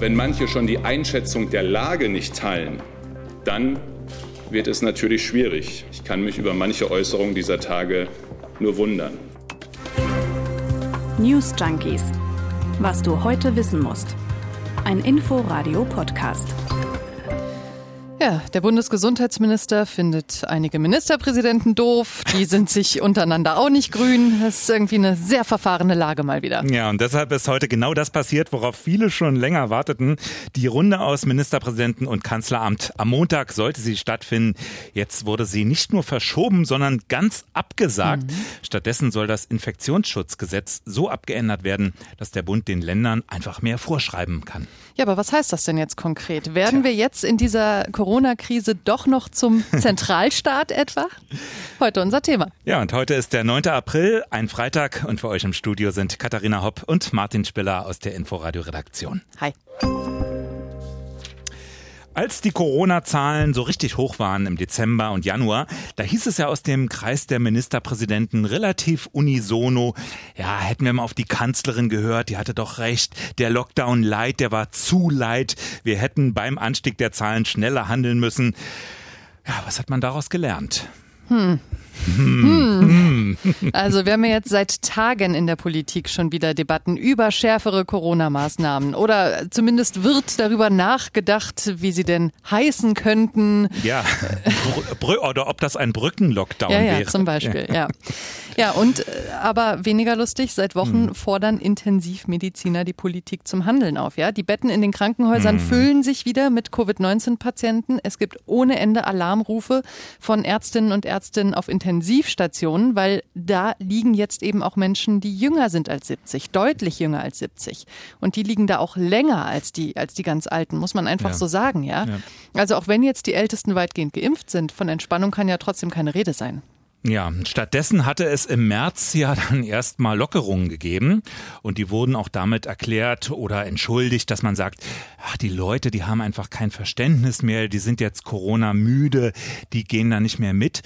Wenn manche schon die Einschätzung der Lage nicht teilen, dann wird es natürlich schwierig. Ich kann mich über manche Äußerungen dieser Tage nur wundern. News Junkies. Was du heute wissen musst. Ein Info-Radio-Podcast. Ja, der Bundesgesundheitsminister findet einige Ministerpräsidenten doof. Die sind sich untereinander auch nicht grün. Das ist irgendwie eine sehr verfahrene Lage mal wieder. Ja, und deshalb ist heute genau das passiert, worauf viele schon länger warteten. Die Runde aus Ministerpräsidenten und Kanzleramt. Am Montag sollte sie stattfinden. Jetzt wurde sie nicht nur verschoben, sondern ganz abgesagt. Mhm. Stattdessen soll das Infektionsschutzgesetz so abgeändert werden, dass der Bund den Ländern einfach mehr vorschreiben kann. Ja, aber was heißt das denn jetzt konkret? Werden Tja. wir jetzt in dieser Corona Corona-Krise doch noch zum Zentralstaat etwa? Heute unser Thema. Ja, und heute ist der 9. April, ein Freitag und für euch im Studio sind Katharina Hopp und Martin Spiller aus der Inforadio-Redaktion. Hi. Als die Corona-Zahlen so richtig hoch waren im Dezember und Januar, da hieß es ja aus dem Kreis der Ministerpräsidenten relativ unisono, ja, hätten wir mal auf die Kanzlerin gehört, die hatte doch recht, der Lockdown light, der war zu light, wir hätten beim Anstieg der Zahlen schneller handeln müssen. Ja, was hat man daraus gelernt? Hm. Hm. Also wir haben ja jetzt seit Tagen in der Politik schon wieder Debatten über schärfere Corona-Maßnahmen oder zumindest wird darüber nachgedacht, wie sie denn heißen könnten. Ja, oder ob das ein Brückenlockdown ja, ja, wäre. Zum Beispiel, ja. Ja, und äh, aber weniger lustig, seit Wochen hm. fordern Intensivmediziner die Politik zum Handeln auf. Ja, Die Betten in den Krankenhäusern hm. füllen sich wieder mit Covid-19-Patienten. Es gibt ohne Ende Alarmrufe von Ärztinnen und Ärztinnen auf Intensivstationen, weil da liegen jetzt eben auch Menschen, die jünger sind als 70, deutlich jünger als 70. Und die liegen da auch länger als die, als die ganz Alten, muss man einfach ja. so sagen, ja? ja. Also auch wenn jetzt die Ältesten weitgehend geimpft sind, von Entspannung kann ja trotzdem keine Rede sein. Ja, stattdessen hatte es im März ja dann erstmal Lockerungen gegeben und die wurden auch damit erklärt oder entschuldigt, dass man sagt, ach, die Leute, die haben einfach kein Verständnis mehr, die sind jetzt Corona müde, die gehen da nicht mehr mit.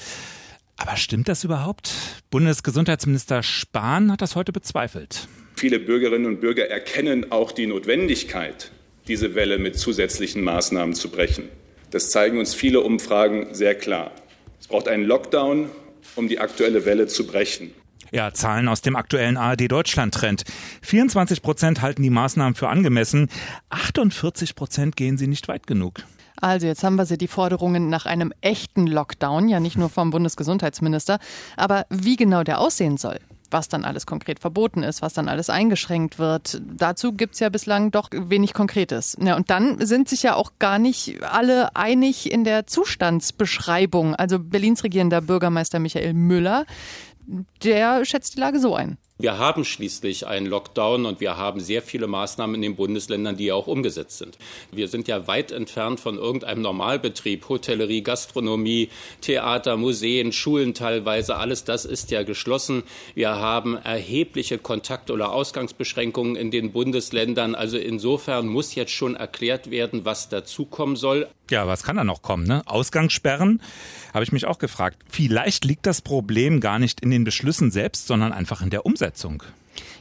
Aber stimmt das überhaupt? Bundesgesundheitsminister Spahn hat das heute bezweifelt. Viele Bürgerinnen und Bürger erkennen auch die Notwendigkeit, diese Welle mit zusätzlichen Maßnahmen zu brechen. Das zeigen uns viele Umfragen sehr klar. Es braucht einen Lockdown um die aktuelle Welle zu brechen. Ja, Zahlen aus dem aktuellen ARD Deutschland Trend. 24 Prozent halten die Maßnahmen für angemessen, 48 Prozent gehen sie nicht weit genug. Also jetzt haben wir sie die Forderungen nach einem echten Lockdown, ja nicht nur vom Bundesgesundheitsminister, aber wie genau der aussehen soll, was dann alles konkret verboten ist, was dann alles eingeschränkt wird. Dazu gibt es ja bislang doch wenig Konkretes. Ja, und dann sind sich ja auch gar nicht alle einig in der Zustandsbeschreibung. Also Berlins regierender Bürgermeister Michael Müller, der schätzt die Lage so ein. Wir haben schließlich einen Lockdown und wir haben sehr viele Maßnahmen in den Bundesländern, die auch umgesetzt sind. Wir sind ja weit entfernt von irgendeinem Normalbetrieb. Hotellerie, Gastronomie, Theater, Museen, Schulen teilweise, alles das ist ja geschlossen. Wir haben erhebliche Kontakt- oder Ausgangsbeschränkungen in den Bundesländern. Also insofern muss jetzt schon erklärt werden, was dazukommen soll. Ja, was kann da noch kommen? Ne? Ausgangssperren, habe ich mich auch gefragt. Vielleicht liegt das Problem gar nicht in den Beschlüssen selbst, sondern einfach in der Umsetzung.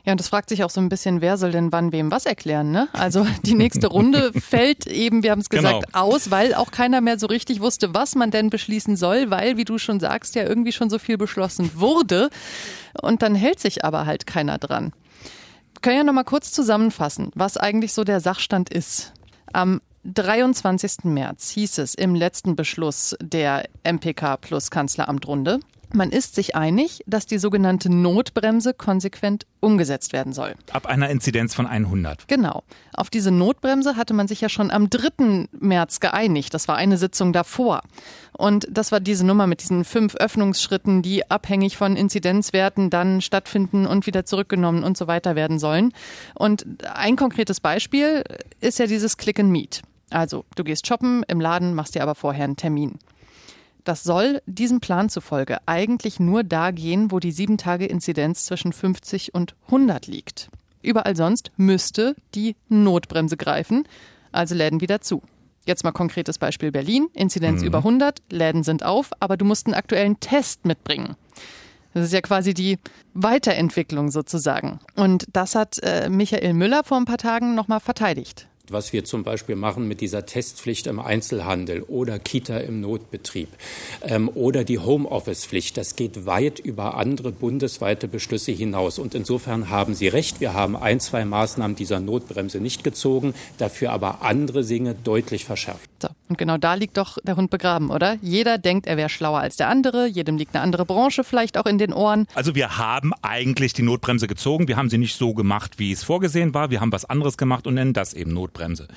Ja, und das fragt sich auch so ein bisschen, wer soll denn wann wem was erklären, ne? Also die nächste Runde fällt eben, wir haben es gesagt, genau. aus, weil auch keiner mehr so richtig wusste, was man denn beschließen soll, weil, wie du schon sagst, ja irgendwie schon so viel beschlossen wurde. Und dann hält sich aber halt keiner dran. Wir können ja nochmal kurz zusammenfassen, was eigentlich so der Sachstand ist. Am 23. März hieß es im letzten Beschluss der MPK plus Kanzleramtrunde, man ist sich einig, dass die sogenannte Notbremse konsequent umgesetzt werden soll. Ab einer Inzidenz von 100. Genau. Auf diese Notbremse hatte man sich ja schon am 3. März geeinigt. Das war eine Sitzung davor. Und das war diese Nummer mit diesen fünf Öffnungsschritten, die abhängig von Inzidenzwerten dann stattfinden und wieder zurückgenommen und so weiter werden sollen. Und ein konkretes Beispiel ist ja dieses Click and Meet. Also, du gehst shoppen im Laden, machst dir aber vorher einen Termin. Das soll diesem Plan zufolge eigentlich nur da gehen, wo die sieben Tage Inzidenz zwischen 50 und 100 liegt. Überall sonst müsste die Notbremse greifen, also Läden wieder zu. Jetzt mal konkretes Beispiel Berlin. Inzidenz mhm. über 100, Läden sind auf, aber du musst einen aktuellen Test mitbringen. Das ist ja quasi die Weiterentwicklung sozusagen. Und das hat äh, Michael Müller vor ein paar Tagen nochmal verteidigt. Was wir zum Beispiel machen mit dieser Testpflicht im Einzelhandel oder Kita im Notbetrieb ähm, oder die Homeoffice-Pflicht, das geht weit über andere bundesweite Beschlüsse hinaus. Und insofern haben Sie recht, wir haben ein, zwei Maßnahmen dieser Notbremse nicht gezogen, dafür aber andere Dinge deutlich verschärft. So, und genau da liegt doch der Hund begraben, oder? Jeder denkt, er wäre schlauer als der andere, jedem liegt eine andere Branche vielleicht auch in den Ohren. Also wir haben eigentlich die Notbremse gezogen, wir haben sie nicht so gemacht, wie es vorgesehen war, wir haben was anderes gemacht und nennen das eben Notbremse.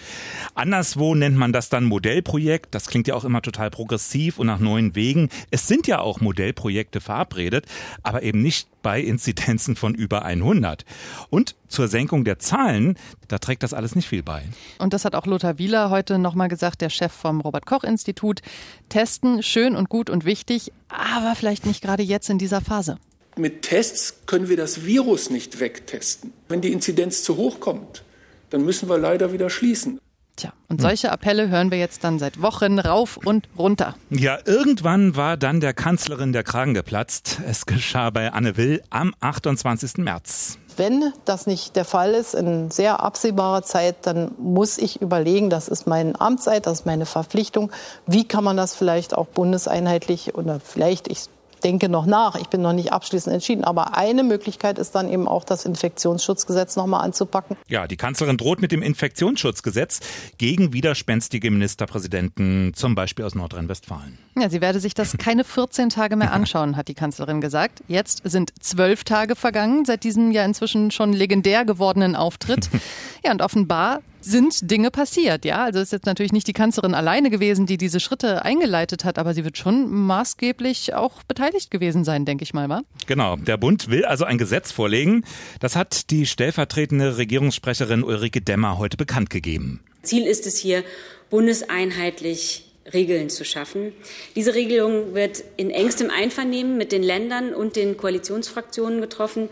Anderswo nennt man das dann Modellprojekt. Das klingt ja auch immer total progressiv und nach neuen Wegen. Es sind ja auch Modellprojekte verabredet, aber eben nicht bei Inzidenzen von über 100. Und zur Senkung der Zahlen, da trägt das alles nicht viel bei. Und das hat auch Lothar Wieler heute nochmal gesagt, der Chef vom Robert Koch Institut. Testen, schön und gut und wichtig, aber vielleicht nicht gerade jetzt in dieser Phase. Mit Tests können wir das Virus nicht wegtesten. Wenn die Inzidenz zu hoch kommt, dann müssen wir leider wieder schließen. Tja, und solche Appelle hören wir jetzt dann seit Wochen rauf und runter. Ja, irgendwann war dann der Kanzlerin der Kragen geplatzt. Es geschah bei Anne Will am 28. März. Wenn das nicht der Fall ist in sehr absehbarer Zeit, dann muss ich überlegen, das ist meine Amtszeit, das ist meine Verpflichtung. Wie kann man das vielleicht auch bundeseinheitlich oder vielleicht, ich denke noch nach. Ich bin noch nicht abschließend entschieden. Aber eine Möglichkeit ist dann eben auch, das Infektionsschutzgesetz noch mal anzupacken. Ja, die Kanzlerin droht mit dem Infektionsschutzgesetz gegen widerspenstige Ministerpräsidenten, zum Beispiel aus Nordrhein-Westfalen. Ja, sie werde sich das keine 14 Tage mehr anschauen, hat die Kanzlerin gesagt. Jetzt sind zwölf Tage vergangen seit diesem ja inzwischen schon legendär gewordenen Auftritt. Ja, und offenbar sind Dinge passiert, ja. Also ist jetzt natürlich nicht die Kanzlerin alleine gewesen, die diese Schritte eingeleitet hat, aber sie wird schon maßgeblich auch beteiligt gewesen sein, denke ich mal, wa? Genau. Der Bund will also ein Gesetz vorlegen. Das hat die stellvertretende Regierungssprecherin Ulrike Demmer heute bekannt gegeben. Ziel ist es hier, bundeseinheitlich Regeln zu schaffen. Diese Regelung wird in engstem Einvernehmen mit den Ländern und den Koalitionsfraktionen getroffen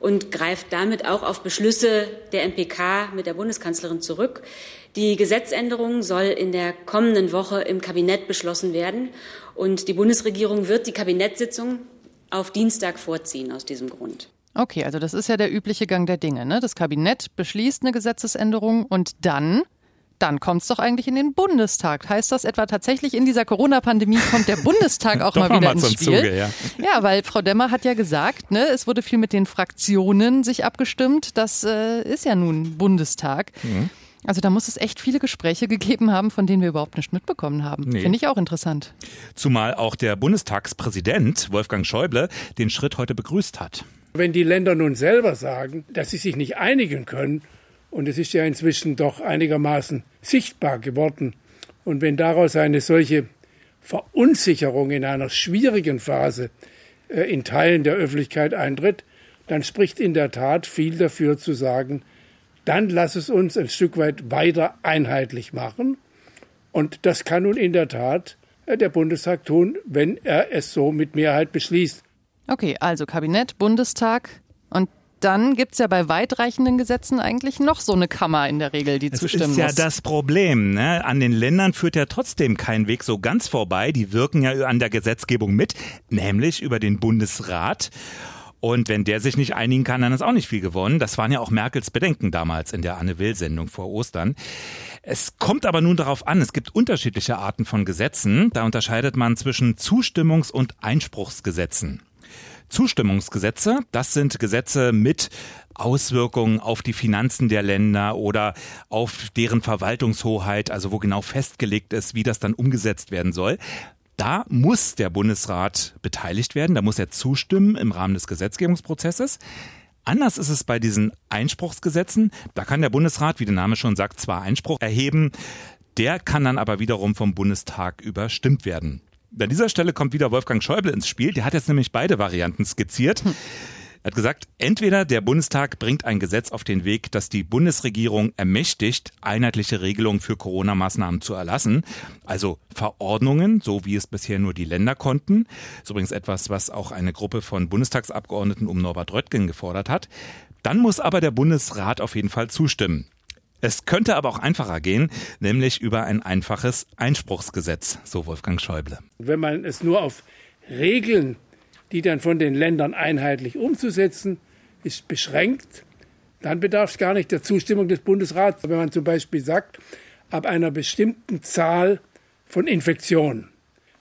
und greift damit auch auf Beschlüsse der MPK mit der Bundeskanzlerin zurück. Die Gesetzänderung soll in der kommenden Woche im Kabinett beschlossen werden und die Bundesregierung wird die Kabinettssitzung auf Dienstag vorziehen aus diesem Grund. Okay, also das ist ja der übliche Gang der Dinge. Ne? Das Kabinett beschließt eine Gesetzesänderung und dann dann kommt es doch eigentlich in den Bundestag. Heißt das etwa tatsächlich in dieser Corona-Pandemie kommt der Bundestag auch mal wieder mal ins Spiel? Zuge, ja. ja, weil Frau Demmer hat ja gesagt, ne, es wurde viel mit den Fraktionen sich abgestimmt. Das äh, ist ja nun Bundestag. Mhm. Also da muss es echt viele Gespräche gegeben haben, von denen wir überhaupt nicht mitbekommen haben. Nee. Finde ich auch interessant. Zumal auch der Bundestagspräsident Wolfgang Schäuble den Schritt heute begrüßt hat. Wenn die Länder nun selber sagen, dass sie sich nicht einigen können, und es ist ja inzwischen doch einigermaßen sichtbar geworden. Und wenn daraus eine solche Verunsicherung in einer schwierigen Phase äh, in Teilen der Öffentlichkeit eintritt, dann spricht in der Tat viel dafür zu sagen, dann lass es uns ein Stück weit weiter einheitlich machen. Und das kann nun in der Tat äh, der Bundestag tun, wenn er es so mit Mehrheit beschließt. Okay, also Kabinett, Bundestag und dann gibt es ja bei weitreichenden Gesetzen eigentlich noch so eine Kammer in der Regel, die das zustimmen muss. Das ist ja das Problem. Ne? An den Ländern führt ja trotzdem kein Weg so ganz vorbei. Die wirken ja an der Gesetzgebung mit, nämlich über den Bundesrat. Und wenn der sich nicht einigen kann, dann ist auch nicht viel gewonnen. Das waren ja auch Merkels Bedenken damals in der Anne Will-Sendung vor Ostern. Es kommt aber nun darauf an, es gibt unterschiedliche Arten von Gesetzen. Da unterscheidet man zwischen Zustimmungs- und Einspruchsgesetzen. Zustimmungsgesetze. Das sind Gesetze mit Auswirkungen auf die Finanzen der Länder oder auf deren Verwaltungshoheit, also wo genau festgelegt ist, wie das dann umgesetzt werden soll. Da muss der Bundesrat beteiligt werden, da muss er zustimmen im Rahmen des Gesetzgebungsprozesses. Anders ist es bei diesen Einspruchsgesetzen. Da kann der Bundesrat, wie der Name schon sagt, zwar Einspruch erheben, der kann dann aber wiederum vom Bundestag überstimmt werden. An dieser Stelle kommt wieder Wolfgang Schäuble ins Spiel. Der hat jetzt nämlich beide Varianten skizziert. Hm. Er hat gesagt, entweder der Bundestag bringt ein Gesetz auf den Weg, das die Bundesregierung ermächtigt, einheitliche Regelungen für Corona-Maßnahmen zu erlassen, also Verordnungen, so wie es bisher nur die Länder konnten. Das ist übrigens etwas, was auch eine Gruppe von Bundestagsabgeordneten um Norbert Röttgen gefordert hat. Dann muss aber der Bundesrat auf jeden Fall zustimmen. Es könnte aber auch einfacher gehen, nämlich über ein einfaches Einspruchsgesetz, so Wolfgang Schäuble. Wenn man es nur auf Regeln, die dann von den Ländern einheitlich umzusetzen, ist beschränkt, dann bedarf es gar nicht der Zustimmung des Bundesrats. Wenn man zum Beispiel sagt, ab einer bestimmten Zahl von Infektionen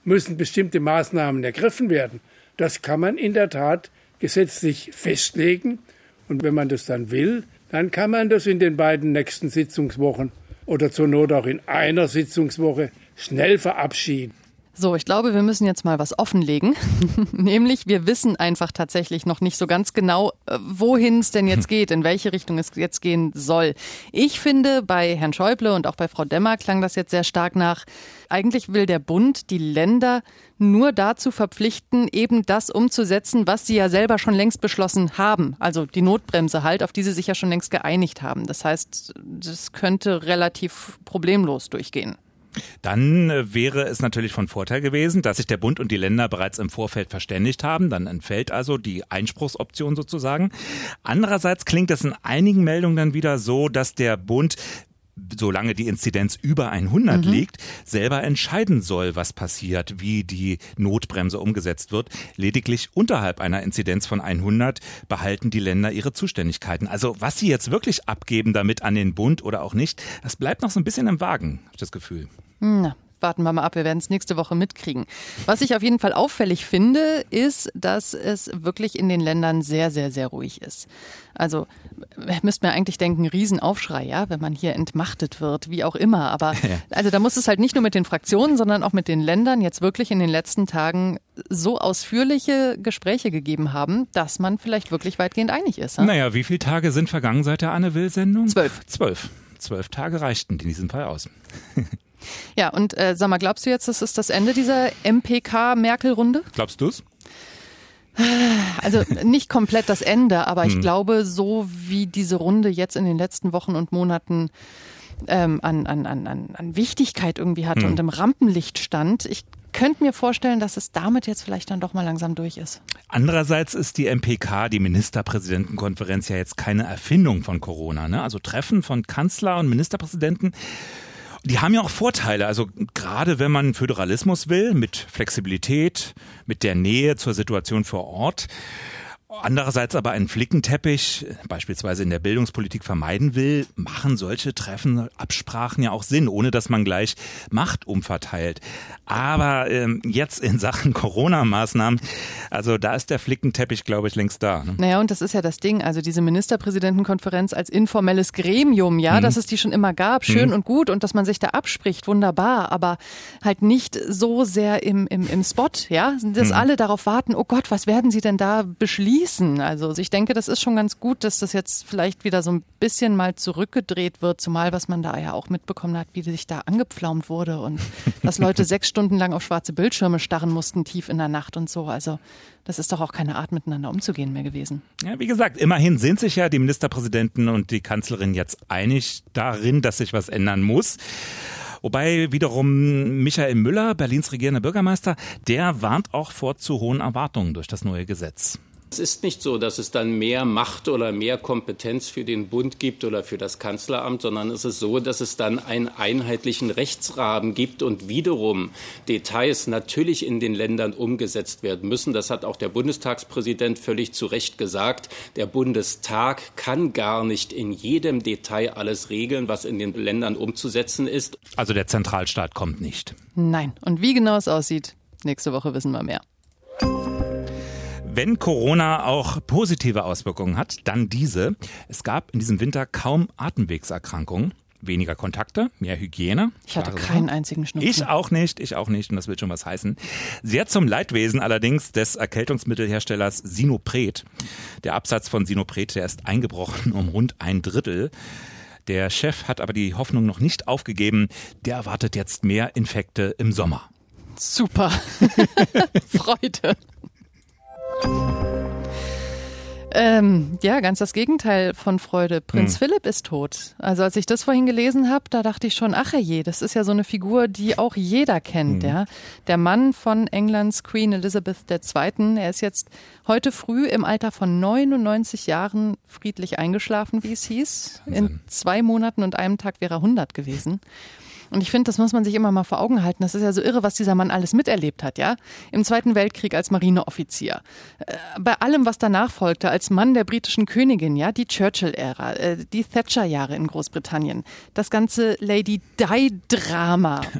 müssen bestimmte Maßnahmen ergriffen werden, das kann man in der Tat gesetzlich festlegen. Und wenn man das dann will, dann kann man das in den beiden nächsten Sitzungswochen oder zur Not auch in einer Sitzungswoche schnell verabschieden. So, ich glaube, wir müssen jetzt mal was offenlegen. Nämlich, wir wissen einfach tatsächlich noch nicht so ganz genau, äh, wohin es denn jetzt geht, in welche Richtung es jetzt gehen soll. Ich finde, bei Herrn Schäuble und auch bei Frau Demmer klang das jetzt sehr stark nach, eigentlich will der Bund die Länder nur dazu verpflichten, eben das umzusetzen, was sie ja selber schon längst beschlossen haben. Also die Notbremse halt, auf die sie sich ja schon längst geeinigt haben. Das heißt, das könnte relativ problemlos durchgehen. Dann äh, wäre es natürlich von Vorteil gewesen, dass sich der Bund und die Länder bereits im Vorfeld verständigt haben. Dann entfällt also die Einspruchsoption sozusagen. Andererseits klingt es in einigen Meldungen dann wieder so, dass der Bund solange die Inzidenz über 100 mhm. liegt, selber entscheiden soll, was passiert, wie die Notbremse umgesetzt wird. Lediglich unterhalb einer Inzidenz von 100 behalten die Länder ihre Zuständigkeiten. Also was sie jetzt wirklich abgeben damit an den Bund oder auch nicht, das bleibt noch so ein bisschen im Wagen, habe ich das Gefühl. Na, warten wir mal ab, wir werden es nächste Woche mitkriegen. Was ich auf jeden Fall auffällig finde, ist, dass es wirklich in den Ländern sehr, sehr, sehr ruhig ist. Also müsste man eigentlich denken, Riesenaufschrei, ja, wenn man hier entmachtet wird, wie auch immer. Aber also da muss es halt nicht nur mit den Fraktionen, sondern auch mit den Ländern jetzt wirklich in den letzten Tagen so ausführliche Gespräche gegeben haben, dass man vielleicht wirklich weitgehend einig ist. Ja? Naja, wie viele Tage sind vergangen seit der Anne-Will-Sendung? Zwölf. Zwölf. Zwölf Tage reichten in diesem Fall aus. Ja, und äh, sag mal, glaubst du jetzt, das ist das Ende dieser MPK-Merkel-Runde? Glaubst du es? Also nicht komplett das Ende, aber ich hm. glaube, so wie diese Runde jetzt in den letzten Wochen und Monaten ähm, an, an, an, an Wichtigkeit irgendwie hatte hm. und im Rampenlicht stand, ich könnte mir vorstellen, dass es damit jetzt vielleicht dann doch mal langsam durch ist. Andererseits ist die MPK, die Ministerpräsidentenkonferenz, ja jetzt keine Erfindung von Corona. Ne? Also Treffen von Kanzler und Ministerpräsidenten die haben ja auch Vorteile. Also gerade wenn man Föderalismus will, mit Flexibilität, mit der Nähe zur Situation vor Ort, andererseits aber einen Flickenteppich, beispielsweise in der Bildungspolitik, vermeiden will, machen solche Treffen, Absprachen ja auch Sinn, ohne dass man gleich Macht umverteilt. Aber ähm, jetzt in Sachen Corona-Maßnahmen, also da ist der Flickenteppich, glaube ich, längst da. Ne? Naja, und das ist ja das Ding. Also diese Ministerpräsidentenkonferenz als informelles Gremium, ja, mhm. dass es die schon immer gab, schön mhm. und gut und dass man sich da abspricht, wunderbar, aber halt nicht so sehr im, im, im Spot, ja, dass mhm. alle darauf warten, oh Gott, was werden sie denn da beschließen? Genießen. Also ich denke, das ist schon ganz gut, dass das jetzt vielleicht wieder so ein bisschen mal zurückgedreht wird, zumal was man da ja auch mitbekommen hat, wie sich da angepflaumt wurde und dass Leute sechs Stunden lang auf schwarze Bildschirme starren mussten, tief in der Nacht und so. Also das ist doch auch keine Art, miteinander umzugehen mehr gewesen. Ja, wie gesagt, immerhin sind sich ja die Ministerpräsidenten und die Kanzlerin jetzt einig darin, dass sich was ändern muss. Wobei wiederum Michael Müller, Berlins regierender Bürgermeister, der warnt auch vor zu hohen Erwartungen durch das neue Gesetz. Es ist nicht so, dass es dann mehr Macht oder mehr Kompetenz für den Bund gibt oder für das Kanzleramt, sondern es ist so, dass es dann einen einheitlichen Rechtsrahmen gibt und wiederum Details natürlich in den Ländern umgesetzt werden müssen. Das hat auch der Bundestagspräsident völlig zu Recht gesagt. Der Bundestag kann gar nicht in jedem Detail alles regeln, was in den Ländern umzusetzen ist. Also der Zentralstaat kommt nicht. Nein. Und wie genau es aussieht, nächste Woche wissen wir mehr. Wenn Corona auch positive Auswirkungen hat, dann diese. Es gab in diesem Winter kaum Atemwegserkrankungen. Weniger Kontakte, mehr Hygiene. Ich hatte keinen einzigen Schnupfen. Ich auch nicht, ich auch nicht und das will schon was heißen. Sehr zum Leidwesen allerdings des Erkältungsmittelherstellers Sinopret. Der Absatz von Sinopret, der ist eingebrochen um rund ein Drittel. Der Chef hat aber die Hoffnung noch nicht aufgegeben. Der erwartet jetzt mehr Infekte im Sommer. Super. Freude. Ähm, ja, ganz das Gegenteil von Freude. Prinz hm. Philipp ist tot. Also als ich das vorhin gelesen habe, da dachte ich schon, ach je, das ist ja so eine Figur, die auch jeder kennt. Hm. Ja, der Mann von Englands Queen Elizabeth II. Er ist jetzt heute früh im Alter von 99 Jahren friedlich eingeschlafen, wie es hieß. In zwei Monaten und einem Tag wäre er 100 gewesen. Und ich finde, das muss man sich immer mal vor Augen halten. Das ist ja so irre, was dieser Mann alles miterlebt hat, ja? Im Zweiten Weltkrieg als Marineoffizier. Äh, bei allem, was danach folgte, als Mann der britischen Königin, ja? Die Churchill-Ära, äh, die Thatcher-Jahre in Großbritannien. Das ganze Lady Di-Drama.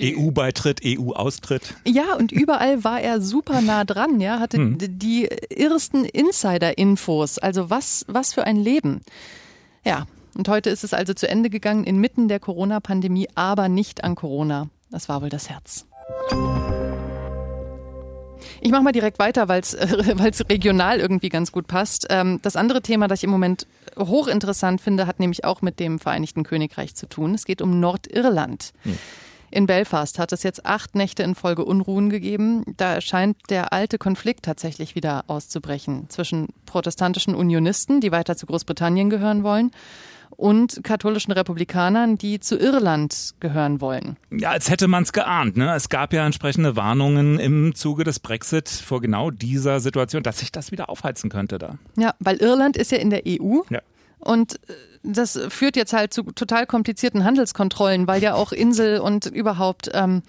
EU-Beitritt, EU-Austritt. Ja, und überall war er super nah dran, ja, hatte hm. die irrsten Insider-Infos. Also was, was für ein Leben. Ja, und heute ist es also zu Ende gegangen inmitten der Corona-Pandemie, aber nicht an Corona. Das war wohl das Herz. Ich mache mal direkt weiter, weil es regional irgendwie ganz gut passt. Ähm, das andere Thema, das ich im Moment hochinteressant finde, hat nämlich auch mit dem Vereinigten Königreich zu tun. Es geht um Nordirland. Hm. In Belfast hat es jetzt acht Nächte in Folge Unruhen gegeben. Da scheint der alte Konflikt tatsächlich wieder auszubrechen zwischen protestantischen Unionisten, die weiter zu Großbritannien gehören wollen, und katholischen Republikanern, die zu Irland gehören wollen. Ja, als hätte man es geahnt. Ne? Es gab ja entsprechende Warnungen im Zuge des Brexit vor genau dieser Situation, dass sich das wieder aufheizen könnte da. Ja, weil Irland ist ja in der EU. Ja. Und äh, das führt jetzt halt zu total komplizierten Handelskontrollen, weil ja auch Insel und überhaupt. Ähm,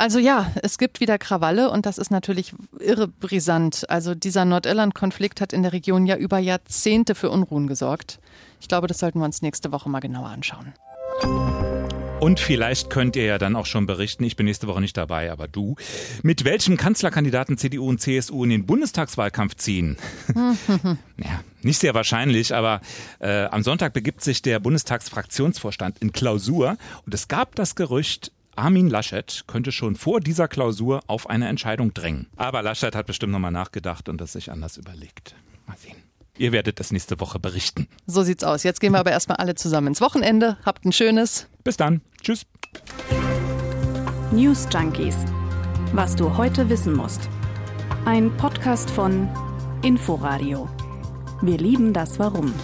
also ja, es gibt wieder Krawalle und das ist natürlich irre brisant. Also dieser Nordirland-Konflikt hat in der Region ja über Jahrzehnte für Unruhen gesorgt. Ich glaube, das sollten wir uns nächste Woche mal genauer anschauen. Und vielleicht könnt ihr ja dann auch schon berichten, ich bin nächste Woche nicht dabei, aber du, mit welchem Kanzlerkandidaten CDU und CSU in den Bundestagswahlkampf ziehen. ja, nicht sehr wahrscheinlich, aber äh, am Sonntag begibt sich der Bundestagsfraktionsvorstand in Klausur und es gab das Gerücht, Armin Laschet könnte schon vor dieser Klausur auf eine Entscheidung drängen. Aber Laschet hat bestimmt nochmal nachgedacht und das sich anders überlegt. Mal sehen. Ihr werdet das nächste Woche berichten. So sieht's aus. Jetzt gehen wir aber erstmal alle zusammen ins Wochenende. Habt ein schönes. Bis dann. Tschüss. News Junkies. Was du heute wissen musst. Ein Podcast von Inforadio. Wir lieben das Warum.